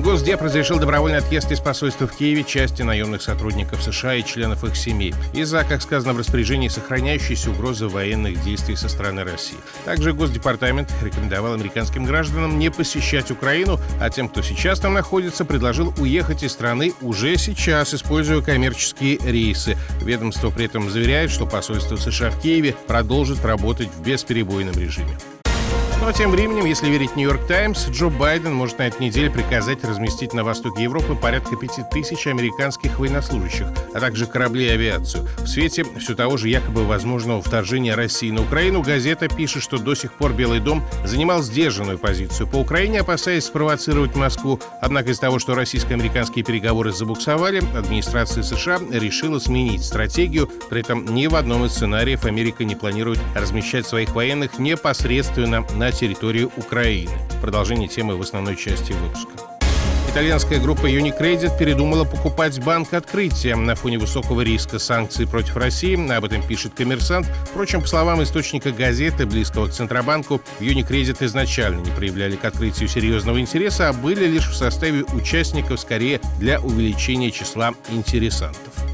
Госдеп разрешил добровольный отъезд из посольства в Киеве части наемных сотрудников США и членов их семей из-за, как сказано в распоряжении, сохраняющейся угрозы военных действий со стороны России. Также Госдепартамент рекомендовал американским гражданам не посещать Украину, а тем, кто сейчас там находится, предложил уехать из страны уже сейчас, используя коммерческие рейсы. Ведомство при этом заверяет, что посольство США в Киеве продолжит работать в бесперебойном режиме. А тем временем, если верить Нью-Йорк Таймс, Джо Байден может на этой неделе приказать разместить на востоке Европы порядка пяти тысяч американских военнослужащих, а также корабли и авиацию. В свете все того же якобы возможного вторжения России на Украину, газета пишет, что до сих пор Белый дом занимал сдержанную позицию по Украине, опасаясь спровоцировать Москву. Однако из-за того, что российско-американские переговоры забуксовали, администрация США решила сменить стратегию. При этом ни в одном из сценариев Америка не планирует размещать своих военных непосредственно на территории Украины. Продолжение темы в основной части выпуска. Итальянская группа Unicredit передумала покупать банк открытия на фоне высокого риска санкций против России. Об этом пишет коммерсант. Впрочем, по словам источника газеты, близкого к Центробанку, Unicredit изначально не проявляли к открытию серьезного интереса, а были лишь в составе участников скорее для увеличения числа интересантов.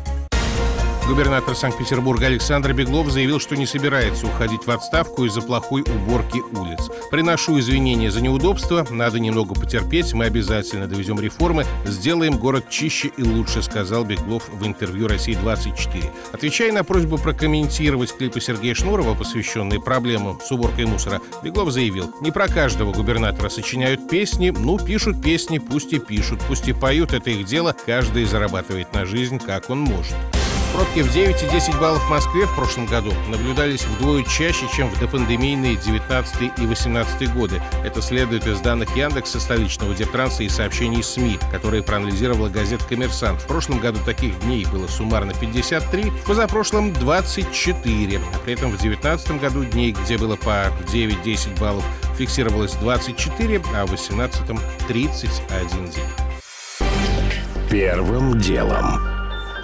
Губернатор Санкт-Петербурга Александр Беглов заявил, что не собирается уходить в отставку из-за плохой уборки улиц. «Приношу извинения за неудобства, надо немного потерпеть, мы обязательно доведем реформы, сделаем город чище и лучше», сказал Беглов в интервью «России-24». Отвечая на просьбу прокомментировать клипы Сергея Шнурова, посвященные проблемам с уборкой мусора, Беглов заявил, «Не про каждого губернатора сочиняют песни, ну, пишут песни, пусть и пишут, пусть и поют, это их дело, каждый зарабатывает на жизнь, как он может». Пробки в 9 и 10 баллов в Москве в прошлом году наблюдались вдвое чаще, чем в допандемийные 19 и 18 годы. Это следует из данных Яндекса, столичного Дептранса и сообщений СМИ, которые проанализировала газета «Коммерсант». В прошлом году таких дней было суммарно 53, в позапрошлом 24. А при этом в 2019 году дней, где было по 9-10 баллов, фиксировалось 24, а в 2018 31 день. Первым делом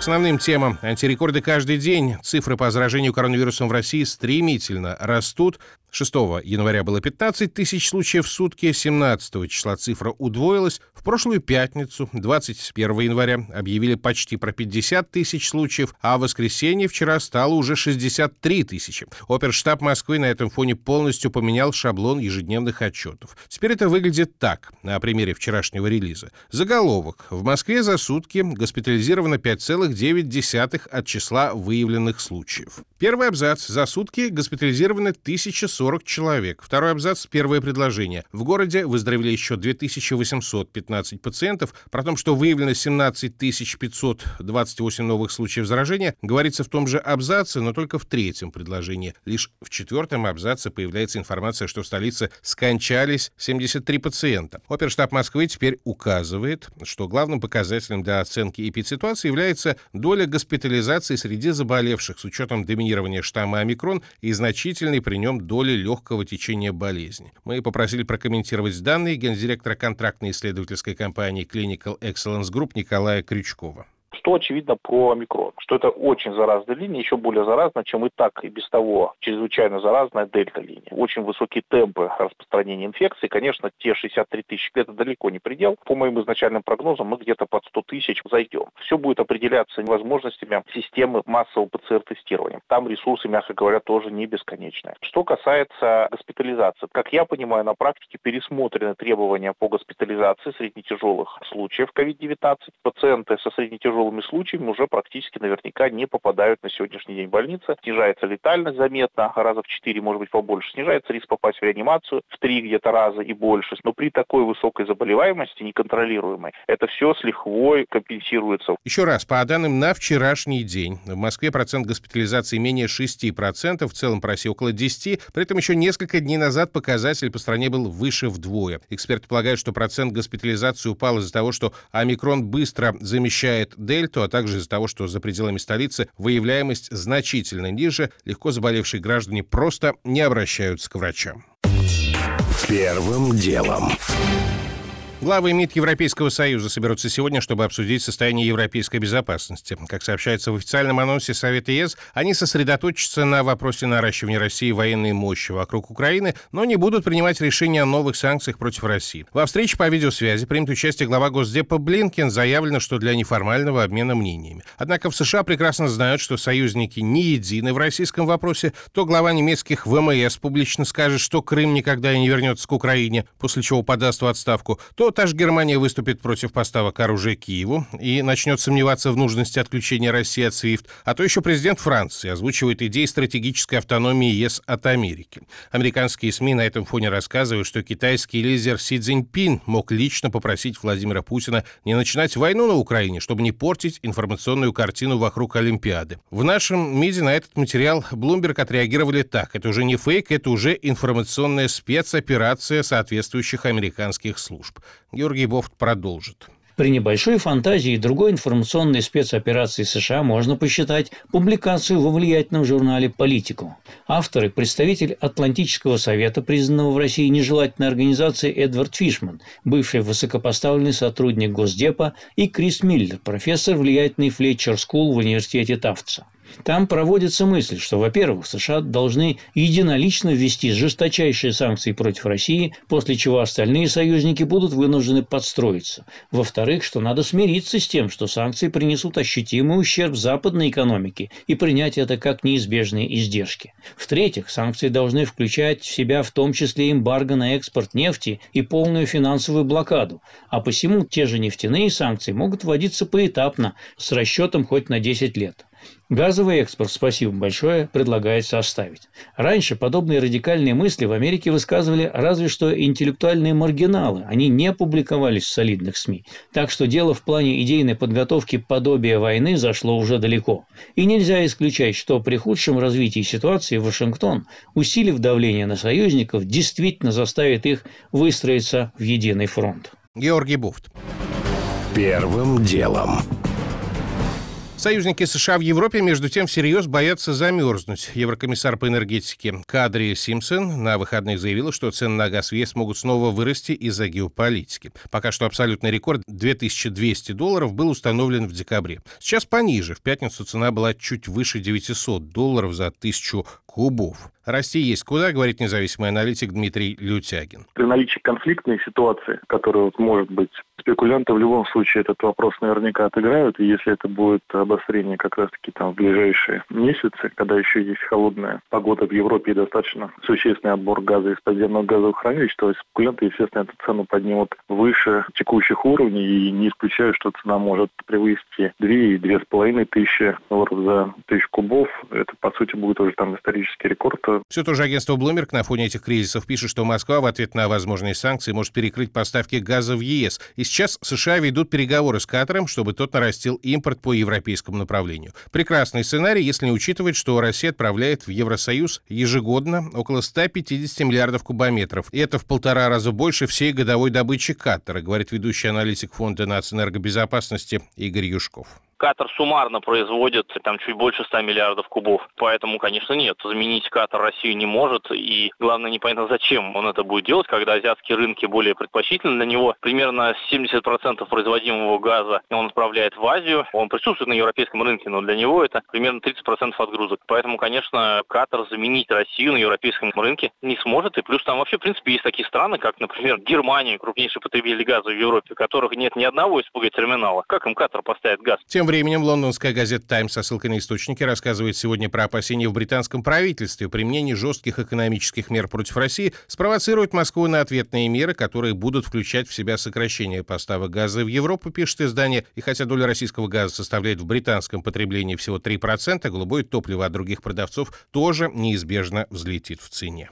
основным темам. Антирекорды каждый день. Цифры по заражению коронавирусом в России стремительно растут. 6 января было 15 тысяч случаев в сутки, 17 числа цифра удвоилась. В прошлую пятницу, 21 января, объявили почти про 50 тысяч случаев, а в воскресенье вчера стало уже 63 тысячи. Оперштаб Москвы на этом фоне полностью поменял шаблон ежедневных отчетов. Теперь это выглядит так, на примере вчерашнего релиза. Заголовок. В Москве за сутки госпитализировано 5,9 от числа выявленных случаев. Первый абзац. За сутки госпитализировано 1040 40 человек. Второй абзац, первое предложение. В городе выздоровели еще 2815 пациентов. Про то, что выявлено 17 528 новых случаев заражения, говорится в том же абзаце, но только в третьем предложении. Лишь в четвертом абзаце появляется информация, что в столице скончались 73 пациента. Оперштаб Москвы теперь указывает, что главным показателем для оценки эпидситуации является доля госпитализации среди заболевших с учетом доминирования штамма омикрон и значительной при нем доли легкого течения болезни. Мы попросили прокомментировать данные гендиректора контрактной исследовательской компании Clinical Excellence Group Николая Крючкова. Что очевидно про омикрон? Что это очень заразная линия, еще более заразная, чем и так и без того чрезвычайно заразная дельта-линия. Очень высокие темпы распространения инфекции. Конечно, те 63 тысячи это далеко не предел. По моим изначальным прогнозам мы где-то под 100 тысяч зайдем. Все будет определяться возможностями системы массового ПЦР-тестирования. Там ресурсы, мягко говоря, тоже не бесконечные. Что касается госпитализации. Как я понимаю, на практике пересмотрены требования по госпитализации среднетяжелых случаев COVID-19. Пациенты со среднетяжелым тяжелыми случаями уже практически наверняка не попадают на сегодняшний день в больницы. Снижается летальность заметно, раза в 4, может быть, побольше. Снижается риск попасть в реанимацию в 3 где-то раза и больше. Но при такой высокой заболеваемости, неконтролируемой, это все с лихвой компенсируется. Еще раз, по данным на вчерашний день, в Москве процент госпитализации менее 6%, в целом по России около 10%. При этом еще несколько дней назад показатель по стране был выше вдвое. Эксперты полагают, что процент госпитализации упал из-за того, что омикрон быстро замещает дельту, а также из-за того, что за пределами столицы выявляемость значительно ниже, легко заболевшие граждане просто не обращаются к врачам. Первым делом. Главы МИД Европейского Союза соберутся сегодня, чтобы обсудить состояние европейской безопасности. Как сообщается в официальном анонсе Совета ЕС, они сосредоточатся на вопросе наращивания России военной мощи вокруг Украины, но не будут принимать решения о новых санкциях против России. Во встрече по видеосвязи примет участие глава Госдепа Блинкен. Заявлено, что для неформального обмена мнениями. Однако в США прекрасно знают, что союзники не едины в российском вопросе. То глава немецких ВМС публично скажет, что Крым никогда не вернется к Украине, после чего подаст в отставку, то та же Германия выступит против поставок оружия Киеву и начнет сомневаться в нужности отключения России от SWIFT, а то еще президент Франции озвучивает идеи стратегической автономии ЕС от Америки. Американские СМИ на этом фоне рассказывают, что китайский лидер Си Цзиньпин мог лично попросить Владимира Путина не начинать войну на Украине, чтобы не портить информационную картину вокруг Олимпиады. В нашем МИДе на этот материал Bloomberg отреагировали так. Это уже не фейк, это уже информационная спецоперация соответствующих американских служб. Георгий Бофт продолжит. При небольшой фантазии другой информационной спецоперации США можно посчитать публикацию во влиятельном журнале «Политику». Авторы – представитель Атлантического совета, признанного в России нежелательной организации Эдвард Фишман, бывший высокопоставленный сотрудник Госдепа, и Крис Миллер, профессор влиятельной Fletcher School в университете Тафтса. Там проводится мысль, что, во-первых, США должны единолично ввести жесточайшие санкции против России, после чего остальные союзники будут вынуждены подстроиться. Во-вторых, что надо смириться с тем, что санкции принесут ощутимый ущерб западной экономике и принять это как неизбежные издержки. В-третьих, санкции должны включать в себя в том числе эмбарго на экспорт нефти и полную финансовую блокаду, а посему те же нефтяные санкции могут вводиться поэтапно с расчетом хоть на 10 лет. Газовый экспорт, спасибо большое, предлагается оставить. Раньше подобные радикальные мысли в Америке высказывали разве что интеллектуальные маргиналы, они не публиковались в солидных СМИ. Так что дело в плане идейной подготовки подобия войны зашло уже далеко. И нельзя исключать, что при худшем развитии ситуации Вашингтон, усилив давление на союзников, действительно заставит их выстроиться в единый фронт. Георгий Буфт. Первым делом. Союзники США в Европе, между тем, всерьез боятся замерзнуть. Еврокомиссар по энергетике Кадри Симпсон на выходных заявила, что цены на газ в ЕС могут снова вырасти из-за геополитики. Пока что абсолютный рекорд 2200 долларов был установлен в декабре. Сейчас пониже. В пятницу цена была чуть выше 900 долларов за тысячу кубов. Расти есть куда, говорит независимый аналитик Дмитрий Лютягин. При наличии конфликтной ситуации, которая вот может быть, спекулянты в любом случае этот вопрос наверняка отыграют, и если это будет обострение как раз-таки там в ближайшие месяцы, когда еще есть холодная погода в Европе и достаточно существенный отбор газа из подземного газовых хранилищ, то спекулянты, естественно, эту цену поднимут выше текущих уровней, и не исключаю, что цена может превысить 2 и 2,5 тысячи долларов за тысячу кубов. Это, по сути, будет уже там исторический рекорд все то же агентство Bloomberg на фоне этих кризисов пишет, что Москва в ответ на возможные санкции может перекрыть поставки газа в ЕС. И сейчас США ведут переговоры с Катаром, чтобы тот нарастил импорт по европейскому направлению. Прекрасный сценарий, если не учитывать, что Россия отправляет в Евросоюз ежегодно около 150 миллиардов кубометров. И это в полтора раза больше всей годовой добычи Катара, говорит ведущий аналитик Фонда нацэнергобезопасности Игорь Юшков. Катар суммарно производит там чуть больше 100 миллиардов кубов. Поэтому, конечно, нет. Заменить Катар Россию не может. И главное, непонятно, зачем он это будет делать, когда азиатские рынки более предпочтительны для него. Примерно 70% производимого газа он отправляет в Азию. Он присутствует на европейском рынке, но для него это примерно 30% отгрузок. Поэтому, конечно, Катар заменить Россию на европейском рынке не сможет. И плюс там вообще, в принципе, есть такие страны, как, например, Германия, крупнейший потребитель газа в Европе, у которых нет ни одного СПГ-терминала. Как им Катар поставит газ? Тем временем лондонская газета «Таймс» со ссылкой на источники рассказывает сегодня про опасения в британском правительстве. Применение жестких экономических мер против России спровоцирует Москву на ответные меры, которые будут включать в себя сокращение поставок газа в Европу, пишет издание. И хотя доля российского газа составляет в британском потреблении всего 3%, голубое топливо от других продавцов тоже неизбежно взлетит в цене.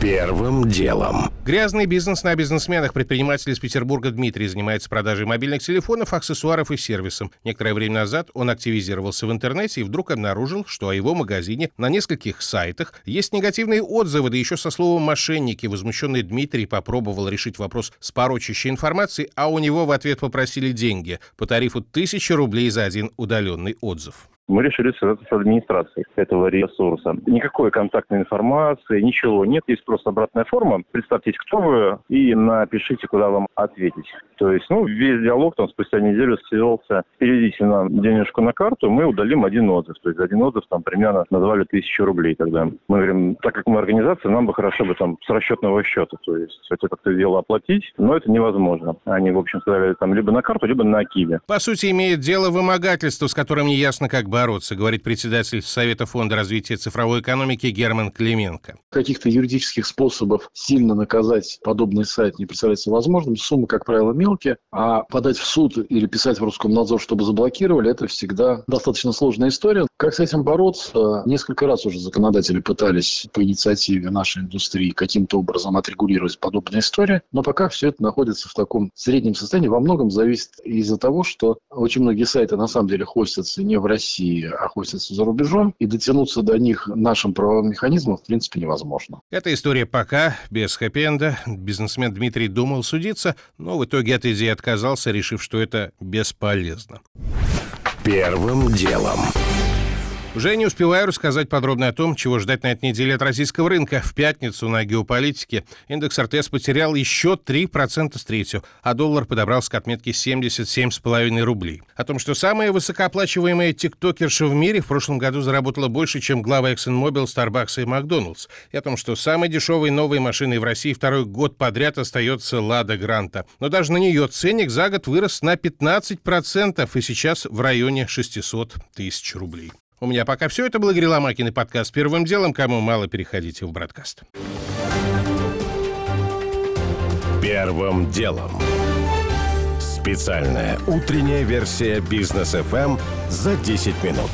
Первым делом. Грязный бизнес на бизнесменах. Предприниматель из Петербурга Дмитрий занимается продажей мобильных телефонов, аксессуаров и сервисом. Некоторое время назад он активизировался в интернете и вдруг обнаружил, что о его магазине на нескольких сайтах есть негативные отзывы, да еще со словом «мошенники». Возмущенный Дмитрий попробовал решить вопрос с порочащей информацией, а у него в ответ попросили деньги по тарифу 1000 рублей за один удаленный отзыв. Мы решили связаться с администрацией этого ресурса. Никакой контактной информации, ничего нет. Есть просто обратная форма. Представьтесь, кто вы, и напишите, куда вам ответить. То есть, ну, весь диалог там спустя неделю свелся. Переведите нам денежку на карту, мы удалим один отзыв. То есть один отзыв там примерно назвали тысячу рублей тогда. Мы говорим, так как мы организация, нам бы хорошо бы там с расчетного счета. То есть это как-то дело оплатить, но это невозможно. Они, в общем, сказали там либо на карту, либо на Киви. По сути, имеет дело вымогательство, с которым не ясно, как бороться, говорит председатель Совета фонда развития цифровой экономики Герман Клименко. Каких-то юридических способов сильно наказать подобный сайт не представляется возможным. Суммы, как правило, мелкие, а подать в суд или писать в Роскомнадзор, чтобы заблокировали, это всегда достаточно сложная история. Как с этим бороться? Несколько раз уже законодатели пытались по инициативе нашей индустрии каким-то образом отрегулировать подобные истории, но пока все это находится в таком среднем состоянии. Во многом зависит из-за того, что очень многие сайты на самом деле хостятся не в России, а хостятся за рубежом, и дотянуться до них нашим правовым механизмом в принципе невозможно. Эта история пока без хэппи-энда. Бизнесмен Дмитрий думал судиться, но в итоге от идеи отказался, решив, что это бесполезно. Первым делом. Уже не успеваю рассказать подробно о том, чего ждать на этой неделе от российского рынка. В пятницу на геополитике индекс РТС потерял еще 3% с третью, а доллар подобрался к отметке 77,5 рублей. О том, что самая высокооплачиваемая тиктокерша в мире в прошлом году заработала больше, чем глава ExxonMobil, Starbucks и Макдоналдс. И о том, что самой дешевой новой машиной в России второй год подряд остается Лада Гранта. Но даже на нее ценник за год вырос на 15% и сейчас в районе 600 тысяч рублей. У меня пока все. Это был Игорь Ломакин и подкаст «Первым делом». Кому мало, переходите в «Браткаст». Первым делом. Специальная утренняя версия «Бизнес FM за 10 минут».